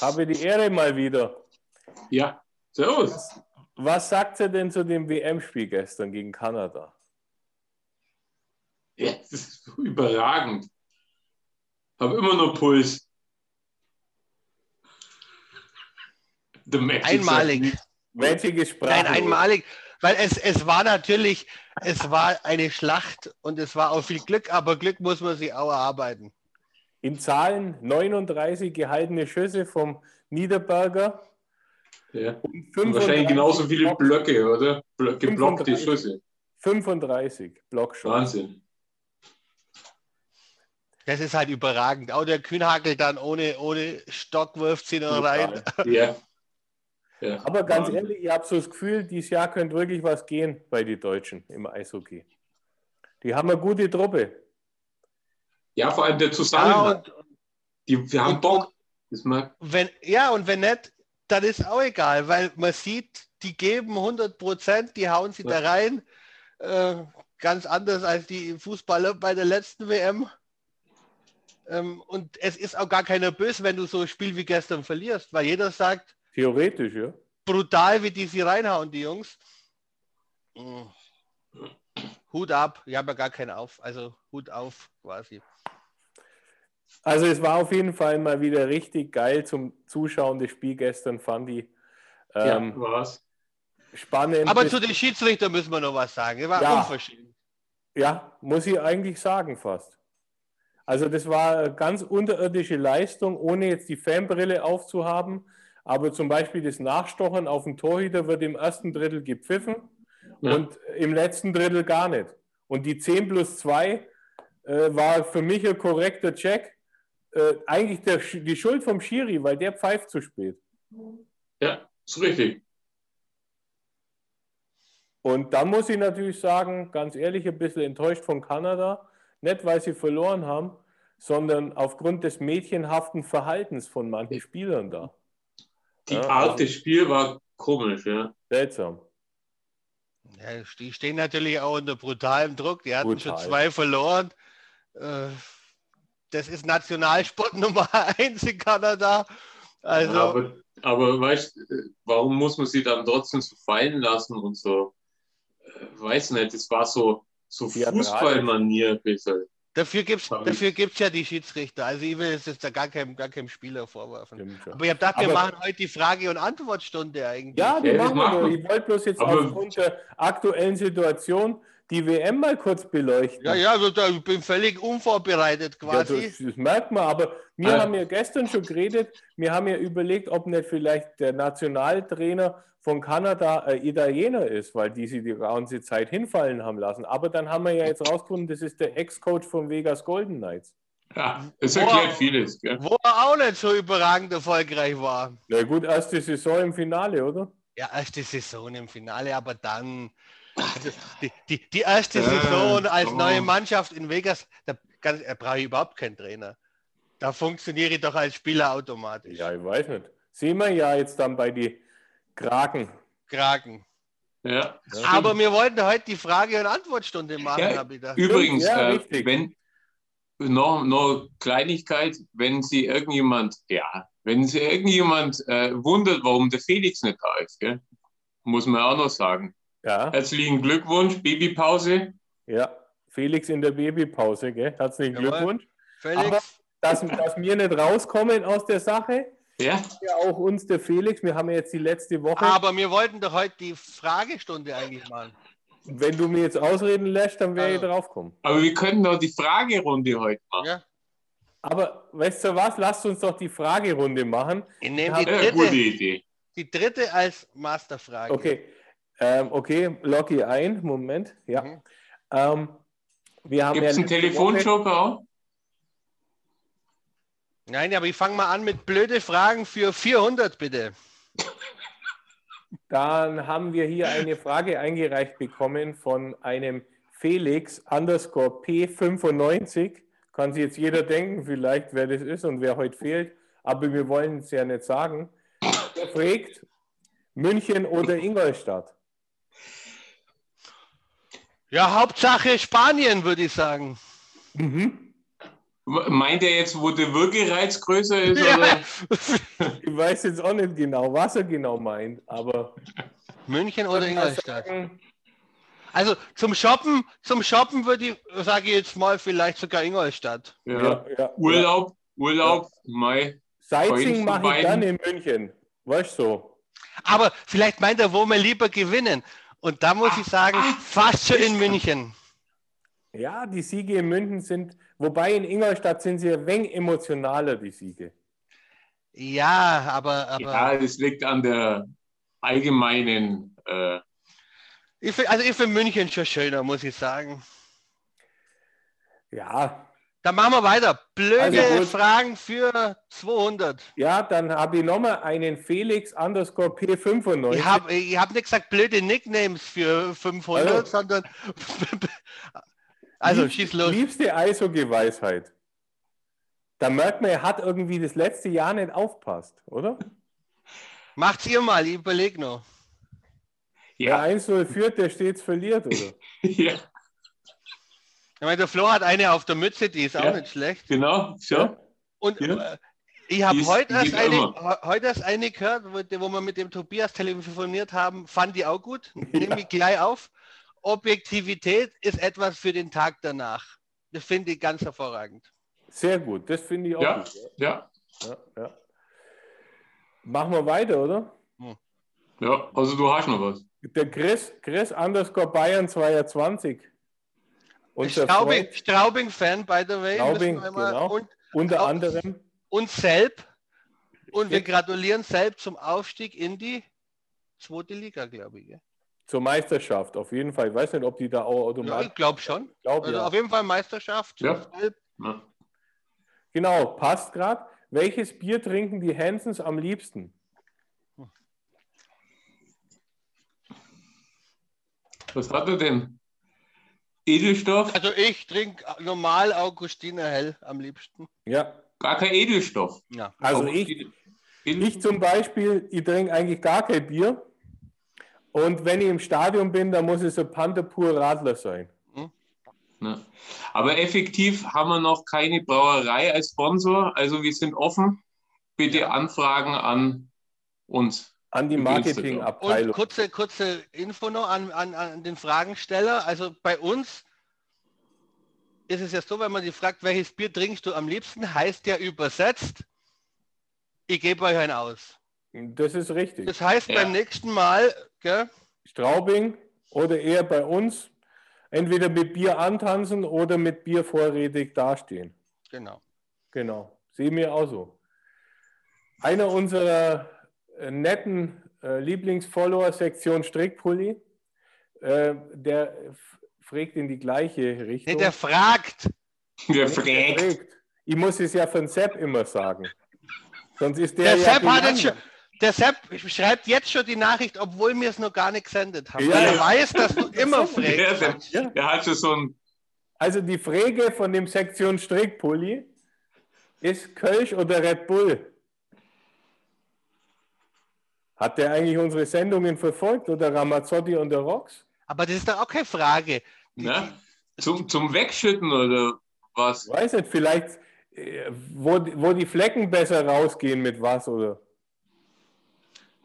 Habe die Ehre mal wieder. Ja, servus. Was sagt ihr denn zu dem WM-Spiel gestern gegen Kanada? Ja, das ist so überragend. Habe immer noch Puls. Einmalig. Welche Sprache? Nein, einmalig. Weil es, es war natürlich, es war eine Schlacht und es war auch viel Glück, aber Glück muss man sich auch erarbeiten. In Zahlen 39 gehaltene Schüsse vom Niederberger. Ja. und Und 35 wahrscheinlich genauso viele Block- Blöcke, oder? Blö- Geblockte 35. Schüsse. 35 Blockshots. Wahnsinn. Das ist halt überragend. Auch der Kühnhagel dann ohne, ohne Stock wirft sie noch rein. Ja. ja. Aber ganz Wahnsinn. ehrlich, ich habe so das Gefühl, dieses Jahr könnte wirklich was gehen bei den Deutschen im Eishockey. Die haben eine gute Truppe. Ja, vor allem der Ja, Zusammenhang. und die, wir haben und- Bock. Mag, wenn, ja, und wenn nicht, dann ist auch egal, weil man sieht, die geben 100 Prozent, die hauen sie Ja. da rein. Äh, ganz anders als die Fußballer bei der letzten WM. Ähm, und es ist auch gar keiner böse, wenn du so ein Spiel wie gestern verlierst, weil jeder sagt, Theoretisch, ja. brutal, wie die sie reinhauen, die Jungs. Mm. Hut ab, ich habe ja gar keinen auf, also Hut auf quasi. Also es war auf jeden Fall mal wieder richtig geil zum Zuschauen. Das Spiel gestern fand ich ähm, ja, war's. spannend. Aber zu den Schiedsrichtern müssen wir noch was sagen. Das war Ja. unverschämt. Ja, muss ich eigentlich sagen fast. Also das war eine ganz unterirdische Leistung, ohne jetzt die Fanbrille aufzuhaben. Aber zum Beispiel das Nachstochen auf den Torhüter wird im ersten Drittel gepfiffen Ja. und im letzten Drittel gar nicht. Und die 10 plus 2 äh, war für mich ein korrekter Check. Äh, eigentlich der, die Schuld vom Schiri, weil der pfeift zu spät. Ja, ist richtig. Und da muss ich natürlich sagen, ganz ehrlich, ein bisschen enttäuscht von Kanada. Nicht, weil sie verloren haben, sondern aufgrund des mädchenhaften Verhaltens von manchen Spielern da. Die Ja, Art also- des Spiels war komisch, ja. Seltsam. Ja, die stehen natürlich auch unter brutalem Druck. Die hatten Brutal. schon zwei verloren. Äh, Das ist Nationalsport Nummer eins in Kanada. Also, aber, aber weißt du, warum muss man sie dann trotzdem so fallen lassen und so? Äh, Weiß nicht, das war so, so. Fußballmanier ein bisschen. dafür gibt es dafür gibt's ja die Schiedsrichter. Also ich will es jetzt da gar keinem, gar keinem Spieler vorwerfen. Stimmt schon. Aber ich habe gedacht, wir Aber- machen heute die Frage- und Antwortstunde eigentlich. Ja, die Ja, machen wir machen doch. wir. Ich wollte bloß jetzt Aber- aufgrund der aktuellen Situation die WM mal kurz beleuchten. ja, ja, also da- ich bin völlig unvorbereitet Ja, quasi. das, das merkt man, aber wir Ja. haben ja gestern schon geredet, wir haben ja überlegt, ob nicht vielleicht der Nationaltrainer von Kanada ein Italiener ist, weil die sie die ganze Zeit hinfallen haben lassen. Aber dann haben wir ja jetzt rausgefunden, das ist der Ex-Coach von Vegas Golden Knights. Ja, das erklärt vieles. Gell? Wo er auch nicht so überragend erfolgreich war. Na gut, erste Saison im Finale, oder? Ja, erste Saison im Finale, aber dann also die, die, die erste Äh, Saison als neue Mannschaft in Vegas, da, da brauche ich überhaupt keinen Trainer. Da funktioniere ich doch als Spieler automatisch. Ja, ich weiß nicht. Sehen wir ja jetzt dann bei die Kraken. Kragen. Ja. Aber wir wollten heute die Frage- und Antwortstunde machen, Ja, habe ich gedacht. Übrigens, Ja, äh, wenn noch, noch Kleinigkeit, wenn Sie irgendjemand, ja, wenn Sie irgendjemand äh, wundert, warum der Felix nicht da ist, gell? muss man auch noch sagen. Ja, Herzlichen Glückwunsch, Babypause. ja. Felix in der Babypause, gell? Herzlichen Jawohl. Glückwunsch. Felix, Aber dass, dass wir nicht rauskommen aus der Sache, Ja, ja auch uns der Felix. Wir haben ja jetzt die letzte Woche. aber wir wollten doch heute die Fragestunde eigentlich machen. Wenn du mir jetzt ausreden lässt, dann wäre ich Also. draufkommen. aber wir können doch die Fragerunde heute machen. Ja? Aber weißt du was? Lasst uns doch die Fragerunde machen. Ich nehme die gute Idee. die dritte als Masterfrage. Okay. Ähm, okay, logge ein. Moment. Ja. Mhm. Ähm, wir haben Gibt es ja einen Telefonjoker auch? Nein, aber ich fange mal an mit blöde Fragen für 400, bitte. Dann haben wir hier eine Frage eingereicht bekommen von einem Felix underscore P95. Kann sich jetzt jeder denken, vielleicht, wer das ist und wer heute fehlt. Aber wir wollen es ja nicht sagen. Er fragt, München oder Ingolstadt? Ja, Hauptsache Spanien, würde ich sagen. Mhm. Meint er jetzt, wo der Würgereiz größer ist? Ja. Oder? Ich weiß jetzt auch nicht genau, was er genau meint, aber München oder Ingolstadt? sagen, Also zum Shoppen, zum Shoppen würde ich, sage ich jetzt mal, vielleicht sogar Ingolstadt. Ja. ja, ja, Urlaub, Urlaub, Mai. Sightseeing Eins mache ich gerne in München. Weißt du so? Aber vielleicht meint er, wo wir lieber gewinnen. Und da muss ich sagen, fast schon in München. Ja, die Siege in München sind, wobei in Ingolstadt sind sie ein wenig emotionaler, die Siege. Ja, aber, aber Ja, das liegt an der allgemeinen. Äh, ich find, also ich finde München schon schöner, muss ich sagen. Ja, Dann machen wir weiter. Blöde Also. Fragen für 200. ja, dann habe ich nochmal einen Felix underscore P95. Ich habe ich hab nicht gesagt blöde Nicknames für 500, Also- sondern also Lieb- schieß los. Liebste Eishockey-Weisheit. Da merkt man, er hat irgendwie das letzte Jahr nicht aufpasst, oder? Macht's ihr mal, ich überleg noch. Wer ja, 1-0 führt, der stets verliert, oder? ja, Ich meine, der Flo hat eine auf der Mütze, die ist auch Ja. nicht schlecht. genau. So. Und Ja. äh, ich habe heute erst eine, heute erst eine gehört, wo, wo wir mit dem Tobias telefoniert haben, fand die auch gut. Nehme ich gleich auf. Objektivität ist etwas für den Tag danach. Das finde ich ganz hervorragend. Sehr gut, das finde ich auch Ja. gut. Ja, Ja, ja. Machen wir weiter, oder? ja, also du hast noch was. Der Chris, Chris underscore Bayern 22. Straubing, Straubing-Fan, by the way. Straubing, genau. Und, unter Auch- anderem. und Selb. Und wir Ja. gratulieren Selb zum Aufstieg in die zweite Liga, glaube ich. Zur Meisterschaft, auf jeden Fall. Ich weiß nicht, ob die da auch Ja, automatisch. ich glaube schon. Ich glaube, Also ja. auf jeden Fall Meisterschaft. Ja. Selb. Ja. Genau, passt gerade. Welches Bier trinken die Hansons am liebsten? Was hat er denn? Edelstoff? Also ich trinke normal Augustiner Hell am liebsten. Ja, Gar kein Edelstoff. Ja. also ich, ich zum Beispiel, ich trinke eigentlich gar kein Bier. Und wenn ich im Stadion bin, dann muss es so Panther pur Radler sein. Ne? Aber effektiv haben wir noch keine Brauerei als Sponsor. Also wir sind offen. Bitte Anfragen an uns. An die Marketingabteilung. kurze, kurze Info noch an, an, an den Fragensteller. Also bei uns ist es ja so, wenn man die fragt, welches Bier trinkst du am liebsten, heißt ja übersetzt, ich gebe euch ein aus. Das ist richtig. Das heißt Ja. beim nächsten Mal, gell, Straubing oder eher bei uns entweder mit Bier antanzen oder mit Bier vorrätig dastehen. genau. Genau, sehen wir auch so. Einer unserer netten äh, Lieblingsfollower, Sektion Strickpulli, äh, der fragt in die gleiche Richtung. Nee, der fragt. Der Nicht, der fragt. fragt. Ich muss es ja von Sepp immer sagen. Sonst ist der, Der ja Sepp, hat jetzt schon, der Sepp schreibt jetzt schon die Nachricht, obwohl wir es noch gar nicht gesendet haben. Ja, er ja. weiß, dass du immer Der, fragst. der, Ja. der hat schon so ein. Also die Frage von dem Sektion Strickpulli ist Kölsch oder Red Bull? Hat der eigentlich unsere Sendungen verfolgt oder Ramazzotti und der Rox? Aber das ist doch auch keine Frage. Ne? Zum, zum Wegschütten oder was? Ich weiß nicht, vielleicht, äh, wo, die- wo die Flecken besser rausgehen mit was oder?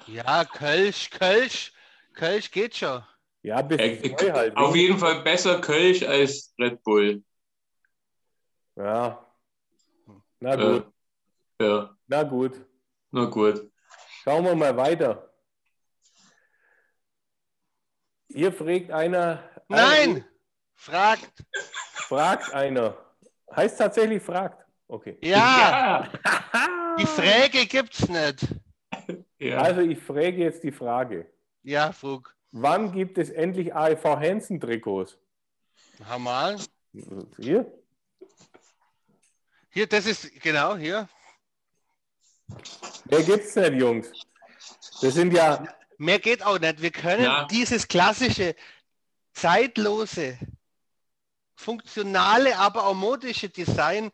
Ja, Kölsch, Kölsch, Kölsch geht schon. Ja, bis Äh, halt. Auf jeden Fall besser Kölsch als Red Bull. Ja. Na Äh, gut, ja, na gut. na gut. Schauen wir mal weiter. Hier fragt einer. Nein! Fragt. Fragt einer. Heißt tatsächlich fragt. Okay. Ja, Ja, die Frage gibt's nicht. ja. Also ich frage jetzt die Frage. Ja, Frug. Wann gibt es endlich AEV Hansen Trikots? Hau mal. Hier? Hier, das ist, genau, hier. Mehr gibt's nicht, Jungs. Das sind ja, Mehr geht auch nicht. Wir können Ja. dieses klassische, zeitlose, funktionale, aber auch modische Design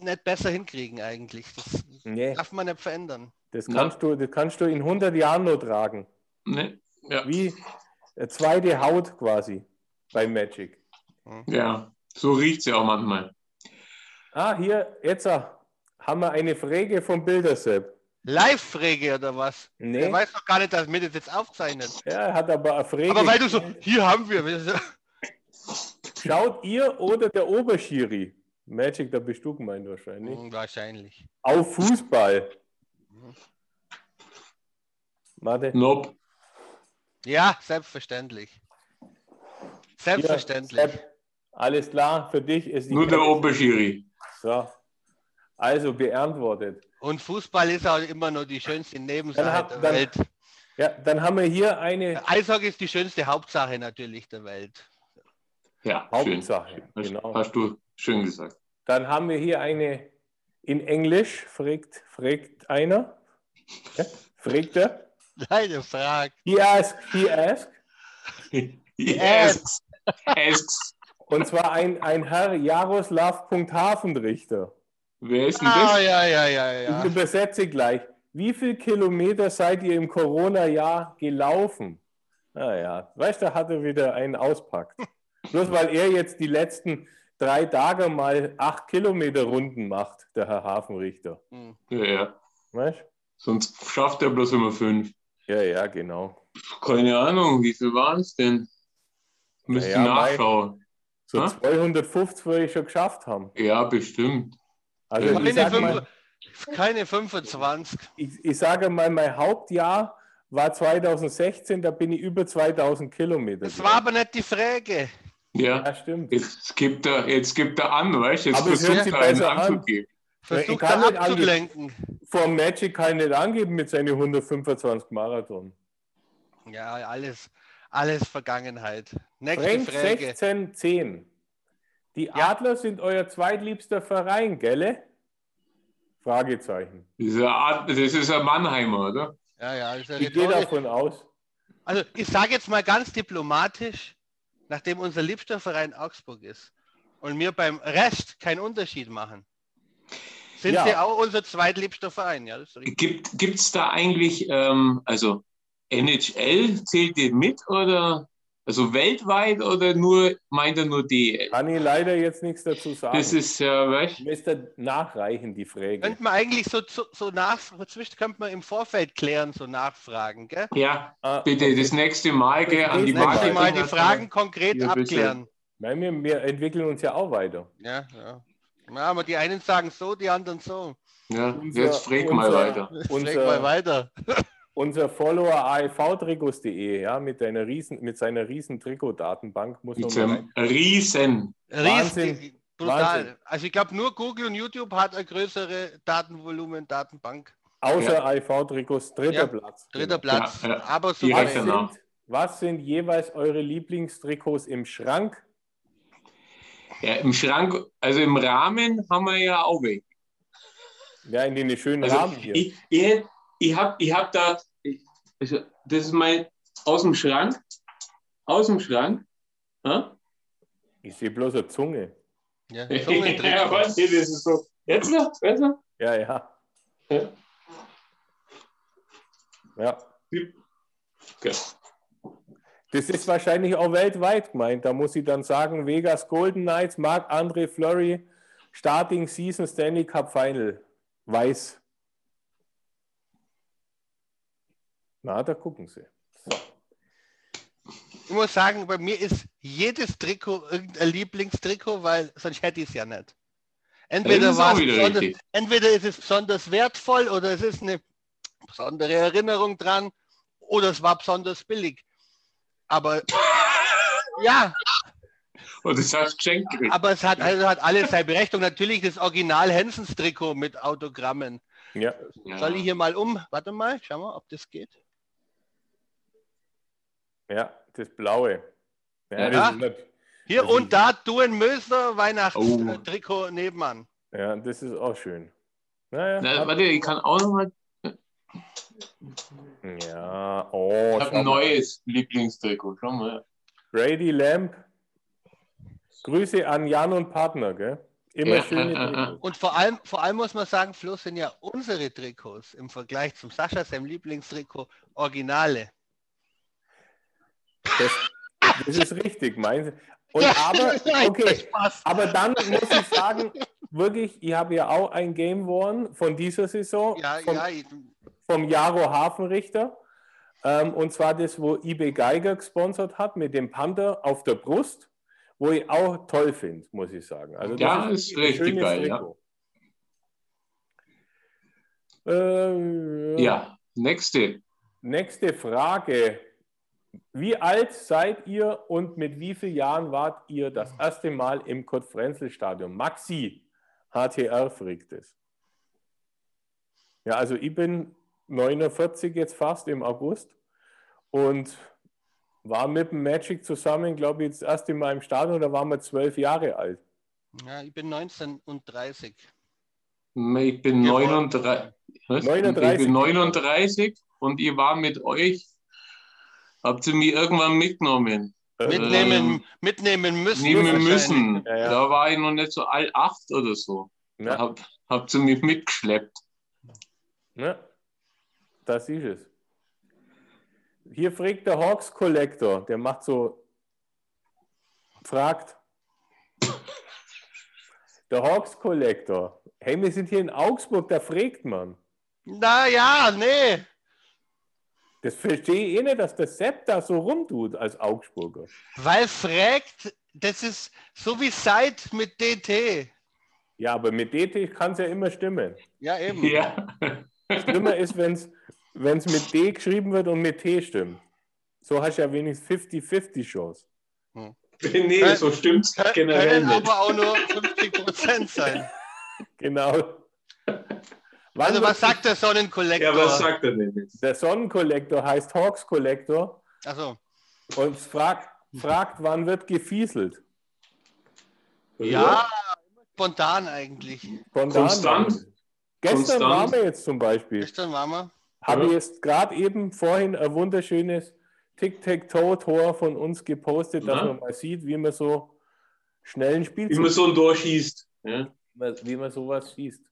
nicht besser hinkriegen eigentlich. Das nee, darf man nicht verändern. das kannst du, das kannst du in 100 Jahren nur tragen. Ne? Ja. Wie eine zweite Haut quasi bei Magic. ja, so riecht sie auch manchmal. Ah, hier, jetzt ah, haben wir eine Frage vom Bildersepp. Live-Frage oder was? Nee. Der weiß doch gar nicht, dass wir das jetzt aufzeichnen. Ja, er hat aber eine Frage. Aber weil du so, hier haben wir. Schaut ihr oder der Oberschiri? Magic, da bist du gemeint wahrscheinlich. Hm, Wahrscheinlich. Auf Fußball. Warte. Nope. Ja, selbstverständlich. Selbstverständlich. Hier, Sepp, alles klar, für dich ist die Nur der Oberschiri. So. Also beantwortet. Und Fußball ist auch immer noch die schönste Nebensache Dann hab- der dann- Welt. Ja, dann haben wir hier eine Eishockey ist die schönste Hauptsache natürlich der Welt. Ja, schön. Hauptsache. Hast, Genau. hast du schön gesagt. Dann haben wir hier eine in Englisch, fragt, fragt einer. Ja, fragt er. Deine Frage. He asked, he asked. Yes. Asks. Und zwar ein, ein Herr Jaroslav.hafenrichter. Wer ist denn Ah, das? ja, ja, ja, Ich ja. übersetze gleich. Wie viel Kilometer seid ihr im Corona-Jahr gelaufen? Naja, weißt du, hat er wieder einen auspackt. Bloß weil er jetzt die letzten drei Tage mal acht Kilometer Runden macht, der Herr Hafenrichter. Ja, ja. Weißt Sonst schafft er bloß immer fünf. Ja, ja, genau. Keine Ahnung, wie viel waren es denn? Müsste Ja, ja, nachschauen. So Hä? 250 würde ich schon geschafft haben. Ja, bestimmt. Also Keine, mal, keine 25. ich, ich sage mal, mein Hauptjahr war 2016, da bin ich über 2000 Kilometer. Das war aber nicht die Frage. Ja. Ja, stimmt. Jetzt gibt er, jetzt gibt er an, weißt du? Jetzt Aber versucht er einen anzugeben. Versucht ich kann er nicht abzulenken. Vor Magic kann ich nicht angeben mit seinen 125 Marathon. Ja, alles, alles Vergangenheit. Nächste Frank Frage. 1610. Die Ja. Adler sind euer zweitliebster Verein, gelle? Fragezeichen. Das ist ein Mannheimer, oder? Ja, ja, ist ja Ich gehe davon aus. Also ich sage jetzt mal ganz diplomatisch, nachdem unser liebster Verein Augsburg ist und wir beim Rest keinen Unterschied machen, sind Ja. sie auch unser zweitliebster Verein. Ja, das. Gibt es da eigentlich, ähm, also NHL zählt die mit oder also weltweit oder nur meint er nur DL? Kann ich leider jetzt nichts dazu sagen. Das ist ja, weißt Ich müsste nachreichen, die Frage. Könnte man eigentlich so, so, so nach, zwischen könnte man im Vorfeld klären, so nachfragen, gell? ja, Ah, bitte okay. das nächste Mal gell, an die Nächste Mal die Fragen konkret Ja, abklären. Nein, wir, wir entwickeln uns ja auch weiter. Ja, ja. Ja, aber die einen sagen so, die anderen so. Ja, Unser- jetzt frag mal unser- weiter. Frag Unser- mal weiter. Unser Follower aevtrikots.de, ja, mit, deiner riesen, mit seiner riesen Trikot-Datenbank muss Mit man mal Riesen. Wahnsinn. Riesig, brutal. Wahnsinn. Also ich glaube, nur Google und YouTube hat eine größere Datenvolumen, Datenbank. Außer AIV-Trikots, dritter Ja, Platz. Dritter. Platz. Ja, ja. Aber so Was sind, was sind jeweils eure Lieblingstrikots im Schrank? Ja, im Schrank, also im Rahmen haben wir ja auch weg. Ja, in den schönen Also Rahmen hier. ich, ich, ich habe ich hab da, ich, also das ist mein, aus dem Schrank, aus dem Schrank. Ja? Ich sehe bloß eine Zunge. Ja, ja, Zungentrikot. warte, das ist so. Jetzt noch, besser? Ja, ja. Ja. Ja. Okay. Das ist wahrscheinlich auch weltweit gemeint. Da muss ich dann sagen, Vegas Golden Knights, Marc-André Fleury, Starting Season Stanley Cup Final. Weiß. Na, da gucken Sie. So. Ich muss sagen, bei mir ist jedes Trikot irgendein Lieblingstrikot, weil sonst hätte ich es ja nicht. Entweder, ist entweder ist es besonders wertvoll oder es ist eine besondere Erinnerung dran oder es war besonders billig. Aber ja, Und hast du geschenkt gekriegt. aber es hat, also hat alles seine Berechtigung. Natürlich das Original Hensens Trikot mit Autogrammen. Ja. Ja. Soll ich hier mal um? Warte mal, schau mal, ob das geht. Ja, das Blaue. Ja, Ja. das nicht, Hier Also- und da Duen Möser Oh. Weihnachtstrikot nebenan. ja, das ist auch schön. Naja, Na, warte, ich kann auch noch mal. ja, oh, Ich habe schau ein mal. neues Lieblingstrikot. Schau mal. Brady Lamb. Grüße an Jan und Partner, gell? Immer Ja, schöne. Trikots. Und vor allem, vor allem muss man sagen, Flo, sind ja unsere Trikots im Vergleich zum Sascha, seinem Lieblingstrikot, Originale. Das, das ist richtig, meinen Sie? Und aber, okay, aber dann muss ich sagen, wirklich, ich habe ja auch ein Game Worn von dieser Saison. Ja, von, ja, ich, vom Jaro Hafenrichter. Ähm, und zwar das, wo eBay Geiger gesponsert hat mit dem Panther auf der Brust, wo ich auch toll finde, muss ich sagen. Also ja, ist, ist richtig geil. Ja. Äh, ja, nächste. Nächste Frage. Wie alt seid ihr und mit wie vielen Jahren wart ihr das erste Mal im Kurt-Frenzel-Stadion? Maxi, HTR fragt es. Ja, also ich bin 49 jetzt fast im August und war mit dem Magic zusammen, glaube ich, das erste Mal im Stadion, da waren wir zwölf Jahre alt. Ja, ich bin 19 und 30. Ich bin 39, 39. Ich bin 39 und ihr war mit euch, habt ihr mich irgendwann mitgenommen. Mitnehmen, ähm, mitnehmen müssen. Nehmen müssen. Ja, ja. Da war ich noch nicht so alt, acht oder so. Ja. Hab, habt ihr mich mitgeschleppt. Ja, das ist es. Hier fragt der Hawks Collector, der macht so, fragt, der Hawks Collector, hey, wir sind hier in Augsburg, da fragt man. Na ja, nee. Das verstehe ich eh nicht, dass der Sepp da so rumtut als Augsburger. Weil fragt, das ist so wie Seit mit DT. Ja, aber mit DT kann es ja immer stimmen. Ja, eben. Ja. Schlimmer ist, wenn es mit D geschrieben wird und mit T stimmt. So hast du ja wenigstens 50-50 Chance. Hm. Nee, so stimmt es generell können nicht. aber auch nur 50 Prozent sein. Genau. Wann also was sagt der Sonnenkollektor? Ja, was sagt er denn jetzt? Der Sonnenkollektor heißt Hawks Kollektor. Achso. Und fragt, fragt, wann wird gefieselt? Ja, spontan eigentlich. Spontan. Konstant. Gestern Konstant. waren wir jetzt zum Beispiel. Gestern waren wir. Habe ich jetzt gerade eben vorhin ein wunderschönes Tic-Tac-Toe-Tor von uns gepostet, ja. dass man mal sieht, wie man so schnell ein Spiel Wie man so ein Tor schießt. Ja. Wie man sowas schießt.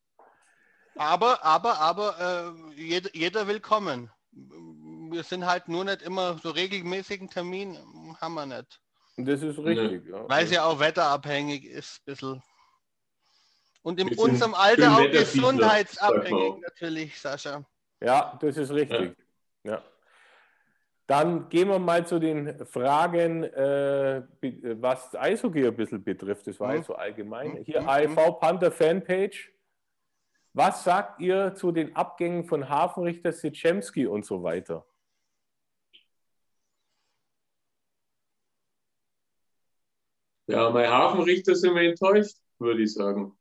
Aber, aber, aber äh, jeder, jeder will kommen. Wir sind halt nur nicht immer so regelmäßigen Termin, haben wir nicht. Das ist richtig, ja. Weil es ja auch wetterabhängig ist, ein bisschen. Und in unserem Alter auch gesundheitsabhängig natürlich, Sascha. Ja, das ist richtig. Ja. ja. Dann gehen wir mal zu den Fragen, äh, was Eishockey ein bisschen betrifft. Das war mhm. jetzt so allgemein. Mhm. Hier mhm. AIV Panther Fanpage. Was sagt ihr zu den Abgängen von Hafenrichter Sitschemski und so weiter? Ja, bei Hafenrichter sind wir enttäuscht, würde ich sagen.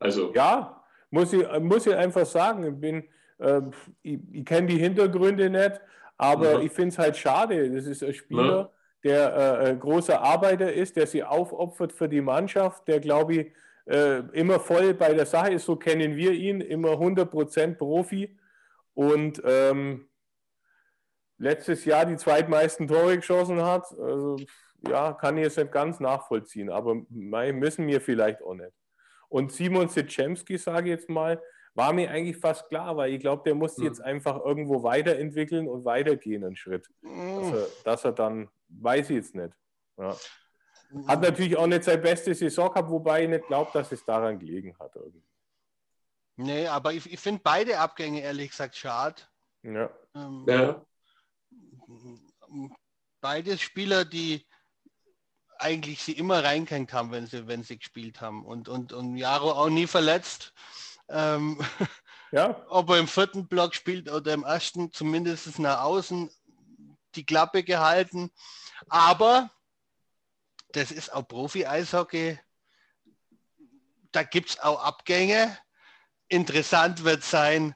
Also. Ja, muss ich, muss ich einfach sagen. Ich, bin, äh, ich, ich kenne die Hintergründe nicht, aber ja. ich finde es halt schade. Das ist ein Spieler, ja. der äh, großer Arbeiter ist, der sich aufopfert für die Mannschaft, der, glaube ich, äh, immer voll bei der Sache ist, so kennen wir ihn, immer 100% Profi und ähm, letztes Jahr die zweitmeisten Tore geschossen hat. Also, ja, kann ich jetzt nicht ganz nachvollziehen, aber müssen wir vielleicht auch nicht. Und Simon Sitschemski, sage ich jetzt mal, war mir eigentlich fast klar, weil ich glaube, der muss mhm. jetzt einfach irgendwo weiterentwickeln und weitergehen einen Schritt. Mhm. Dass, er, dass, er, dann, weiß ich jetzt nicht. Ja. Hat natürlich auch nicht seine beste Saison gehabt, wobei ich nicht glaube, dass es daran gelegen hat. Irgendwie. Nee, aber ich, ich finde beide Abgänge ehrlich gesagt schade. Ja. Ähm, ja. Beides Spieler, die eigentlich sie immer reingehängt haben, wenn sie, wenn sie gespielt haben. Und, und, und Jaro auch nie verletzt. Ähm, ja. Ob er im vierten Block spielt oder im ersten, zumindest nach außen die Klappe gehalten. Aber das ist auch Profi-Eishockey. Da gibt es auch Abgänge. Interessant wird sein,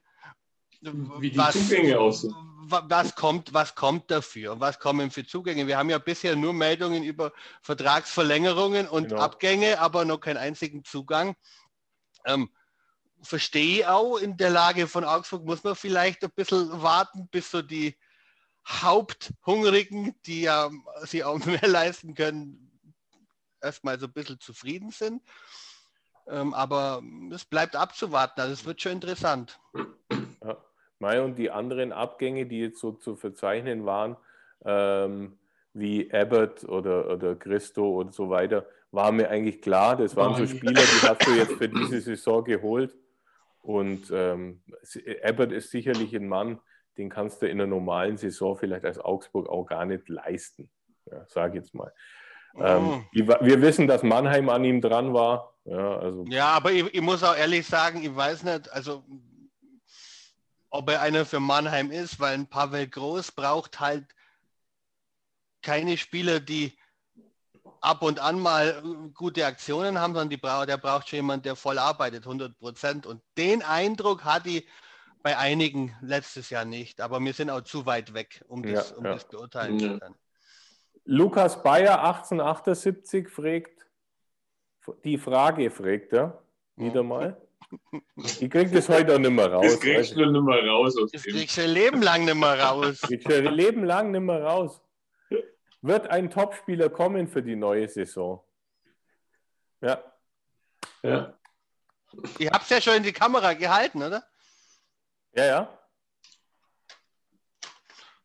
wie die was, Zugänge aussehen. Was kommt, was kommt dafür? Was kommen für Zugänge? Wir haben ja bisher nur Meldungen über Vertragsverlängerungen und genau. Abgänge, aber noch keinen einzigen Zugang. Ähm, verstehe auch, in der Lage von Augsburg muss man vielleicht ein bisschen warten, bis so die Haupthungrigen, die ja sie auch mehr leisten können, erstmal so ein bisschen zufrieden sind. Ähm, aber es bleibt abzuwarten. Also es wird schon interessant. Ja. Mai und die anderen Abgänge, die jetzt so zu verzeichnen waren, ähm, wie Abbott oder, oder Christo und so weiter, war mir eigentlich klar. Das waren so Spieler, die hast du jetzt für diese Saison geholt. Und ähm, Abbott ist sicherlich ein Mann, den kannst du in einer normalen Saison vielleicht als Augsburg auch gar nicht leisten. Ja, sag jetzt mal. Ähm, Oh. wir wissen, dass Mannheim an ihm dran war. Ja, also Ja, aber ich, ich muss auch ehrlich sagen, ich weiß nicht, also ob er einer für Mannheim ist, weil ein Pavel Groß braucht halt keine Spieler, die ab und an mal gute Aktionen haben, sondern die braucht, der braucht schon jemand, der voll arbeitet, 100 Prozent. Und den Eindruck hatte ich bei einigen letztes Jahr nicht. Aber wir sind auch zu weit weg, um das, Ja, um ja. das beurteilen Ja. zu können. Lukas Bayer 1878 fragt, die Frage fragt er, wieder mal. Ich krieg das heute auch nicht mehr raus. Das kriegst du nicht mehr raus aus Das kriegst du ein Leben lang nicht mehr raus. Ich schon ein Leben lang nicht mehr raus. Wird ein Topspieler kommen für die neue Saison? Ja, Ja. Ihr habt es ja schon in die Kamera gehalten, oder? ja, ja.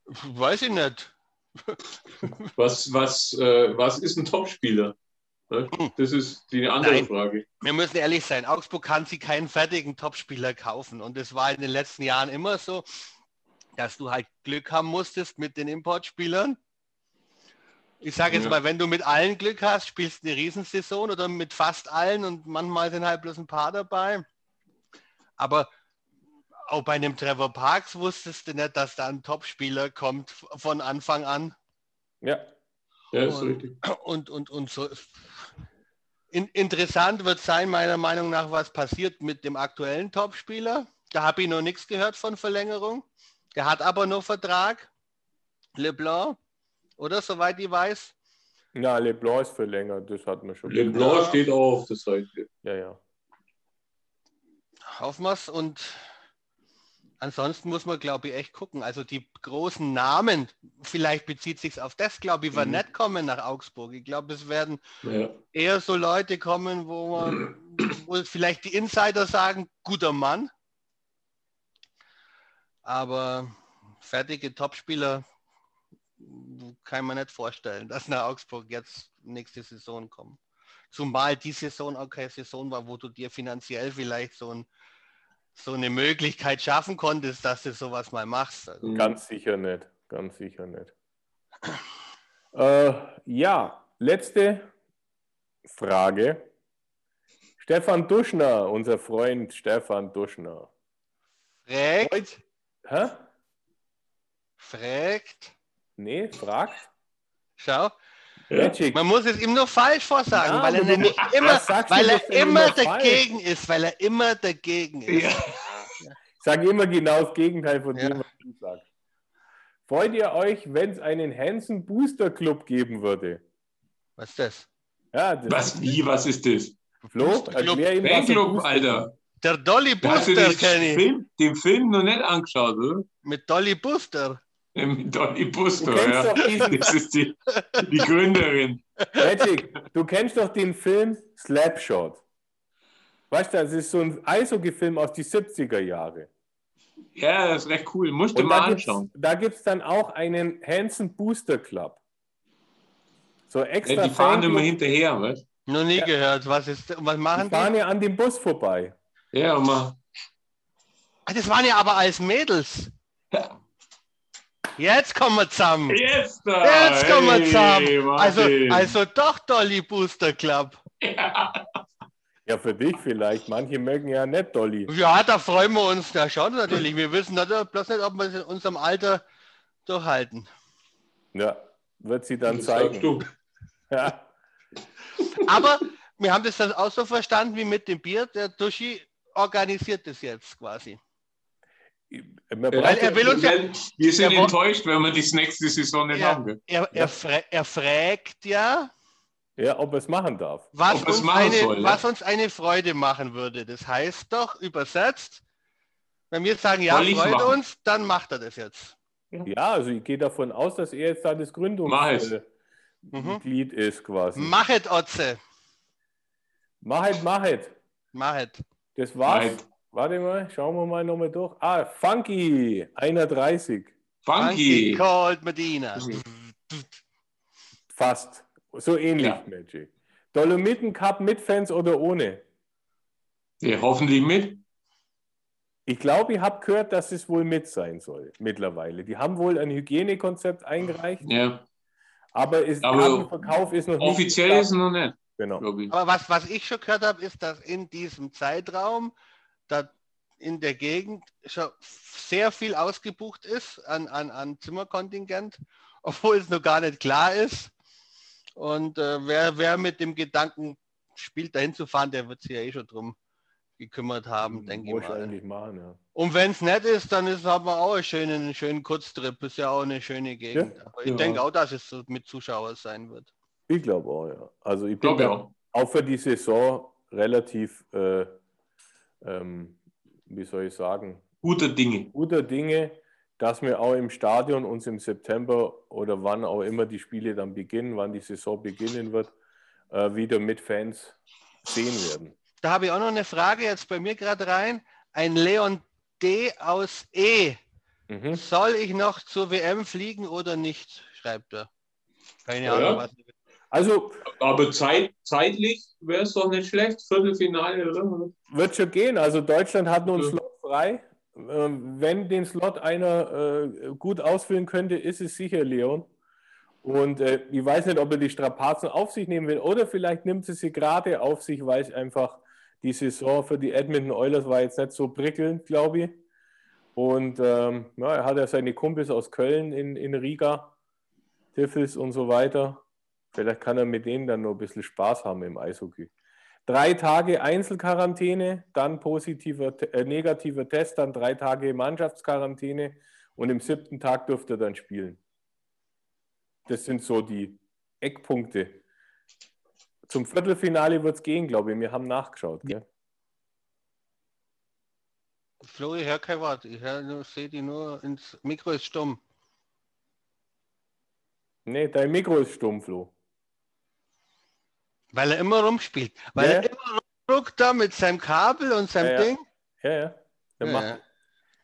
Weiß ich nicht. Was, was, äh, was ist ein Topspieler? Ne? Das ist die andere Nein. Frage. Wir müssen ehrlich sein, Augsburg kann sich keinen fertigen Topspieler kaufen. Und es war in den letzten Jahren immer so, dass du halt Glück haben musstest mit den Importspielern. Ich sage jetzt Ja. mal, wenn du mit allen Glück hast, spielst du eine Riesensaison oder mit fast allen und manchmal sind halt bloß ein paar dabei. Aber auch bei einem Trevor Parks wusstest du nicht, dass da ein Topspieler kommt von Anfang an. ja. Ja, ist Und- richtig. und, und, und so. In, interessant wird sein, meiner Meinung nach, was passiert mit dem aktuellen Topspieler. Da habe ich noch nichts gehört von Verlängerung. Der hat aber noch Vertrag. Leblanc, oder soweit ich weiß. Na, LeBlanc ist verlängert, das hat man schon. LeBlanc Ja. steht auch auf der Seite. Ja, ja. Hoffen wir's. Und ansonsten muss man, glaube ich, echt gucken. Also die großen Namen, vielleicht bezieht sich auf das, glaube ich, werden Mhm. nicht kommen nach Augsburg. Ich glaube, es werden Ja. eher so Leute kommen, wo man, wo vielleicht die Insider sagen, guter Mann. Aber fertige Topspieler kann man nicht vorstellen, dass nach Augsburg jetzt nächste Saison kommen. Zumal die Saison auch keine Saison war, wo du dir finanziell vielleicht so, ein, so eine Möglichkeit schaffen konntest, dass du sowas mal machst. Also, Mhm. Ganz sicher nicht. Ganz sicher nicht. Äh, ja, letzte Frage. Stefan Duschner, unser Freund Stefan Duschner. fragt, Hä? fragt, Nee, fragt. schau, Ja. Man muss es ihm nur falsch vorsagen, Ja, weil er nämlich immer, weil er immer immer falsch? dagegen ist, weil er immer dagegen ist. Ja. Ich sage immer genau das Gegenteil von Ja. dem, was du sagst. Freut ihr euch, wenn es einen Hansen Booster Club geben würde? Was ist das? Ja, das Was, wie, was ist das? Flo, Club. erklär ihm, was Booster Alter. Der Dolly Da hast du Booster den kenne ich. Film, den Film noch nicht angeschaut, oder? Mit Dolly Booster. Mit Buster, kennst ja. Das ist die, die Gründerin. Magic, du kennst doch den Film Slapshot. Weißt du, das ist so ein Eishockey-Film aus die 70er Jahre. Ja, das ist recht cool. Musst du Und mal da gibt's, anschauen. da gibt es dann auch einen Hansen Booster Club. So extra Ja, die fahren immer hinterher, weißt Noch nie Ja. gehört. Was ist was Die machen die? fahren ja an dem Bus vorbei. Ja, mal. Ah, das waren ja aber als Mädels. Ja. Jetzt kommen wir zusammen. Jetzt, da, Jetzt kommen wir hey, zusammen. Also, also doch Dolly Booster Club. Ja. Ja, für dich vielleicht. Manche mögen ja nicht Dolly. Ja, da freuen wir uns. Ja, schon natürlich. Wir wissen natürlich bloß nicht, ob wir es in unserem Alter durchhalten. Ja, wird sie dann Das sagst zeigen. du. Ja. Aber wir haben das dann auch so verstanden wie mit dem Bier. Der Duschi organisiert das jetzt quasi. Weil er will uns ja- wir, sind er enttäuscht, wenn wir das nächste Saison nicht Ja. haben. Gell? Er, er, frä er fragt ja, ja, ob er es machen darf. was uns, machen eine, soll, ja. was uns eine Freude machen würde. Das heißt doch übersetzt, wenn wir sagen, ja, Soll freut machen? uns, dann macht er das jetzt. Ja, also ich gehe davon aus, dass er jetzt da das. Gründungsmitglied ist quasi. Machet, Otze. Machet, machet. Machet. Das war's. Machet. Warte mal, schauen wir mal nochmal durch. Ah, Funky, 31. Funky. Cold Medina. Fast. So ähnlich, Ja. Magic. Dolomiten Cup mit Fans oder ohne? Ja, hoffentlich mit. Ich glaube, ich habe gehört, dass es wohl mit sein soll mittlerweile. Die haben wohl ein Hygienekonzept eingereicht, Ja, aber, es, Aber Verkauf ist noch nicht. offiziell ist es noch nicht, Genau. Aber was, was ich schon gehört habe, ist, dass in diesem Zeitraum da in der Gegend schon sehr viel ausgebucht ist an, an, an Zimmerkontingent, obwohl es noch gar nicht klar ist. Und äh, wer, wer mit dem Gedanken spielt, dahin zu fahren, der wird sich ja eh schon drum gekümmert haben, denke ich mal. eigentlich machen, ja. Und wenn es nett ist, dann ist haben wir auch einen schönen, einen schönen Kurztrip. Ist ja auch eine schöne Gegend. Aber ich Ja. denke auch, dass es so mit Zuschauern sein wird. Ich glaube auch, ja. Also ich bin Glaube auch. auch für die Saison relativ, äh, ähm, wie soll ich sagen, Gute Dinge. guter Dinge, dass wir auch im Stadion uns im September oder wann auch immer die Spiele dann beginnen, wann die Saison beginnen wird, äh, wieder mit Fans sehen werden. Da habe ich auch noch eine Frage jetzt bei mir gerade rein. Ein Leon D aus E. Mhm. Soll ich noch zur WM fliegen oder nicht? Schreibt er. Keine Ahnung, ja. was. Also Aber zeit, zeitlich wäre es doch nicht schlecht. Viertelfinale, oder? wird schon gehen. Also Deutschland hat nur einen Ja. Slot frei. Ähm, Wenn den Slot einer äh, gut ausfüllen könnte, ist es sicher Leon. Und äh, ich weiß nicht, ob er die Strapazen auf sich nehmen will oder vielleicht nimmt sie sie gerade auf sich, weil es einfach die Saison für die Edmonton Oilers war jetzt nicht so prickelnd, glaube ich. Und ähm, ja, er hat ja seine Kumpels aus Köln in, in Riga, Tiffels und so weiter. Vielleicht kann er mit denen dann noch ein bisschen Spaß haben im Eishockey. Drei Tage Einzelquarantäne, dann positiver, äh, negativer Test, dann drei Tage Mannschaftsquarantäne und im siebten Tag dürfte er dann spielen. Das sind so die Eckpunkte. Zum Viertelfinale wird es gehen, glaube ich. Wir haben nachgeschaut. Gell? Flo, ich höre kein Wort. Ich sehe die nur ins Mikro ist stumm. Nee, dein Mikro ist stumm, Flo. Weil er immer rumspielt. Weil Ja. er immer rumdruckt da mit seinem Kabel und seinem Ja, ja. Ding. Ja, ja. Er Ja, macht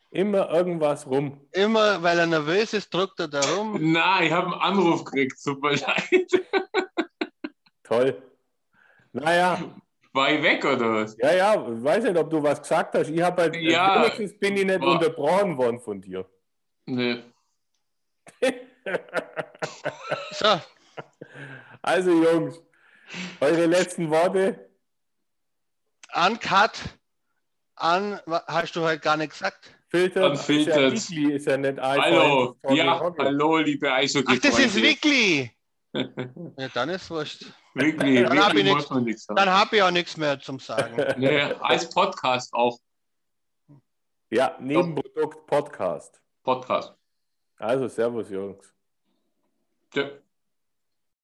immer irgendwas rum. Immer, weil er nervös ist, drückt er da rum. Na, ich habe einen Anruf gekriegt. Super leid. Toll. Naja, War ich weg oder was? ja, ja, weiß nicht, ob du was gesagt hast. Ich habe halt, Ja. wenigstens bin ich nicht War- unterbrochen worden von dir. Nee. So, Also Jungs, eure letzten Worte. uncut. An, wa- hast du halt gar nicht gesagt. Filter. Unfiltered. Ist ja, ist ja nicht einfach. Hallo. Ja, hallo, liebe eishockey Ach, das ist Wickli. Ja, dann ist wurscht. Wirklich, Dann hab ich nix. Dann habe ich auch nichts mehr zum Sagen. Nee, als Podcast auch. Ja, Nebenprodukt Podcast. Podcast. Also Servus Jungs. Ja.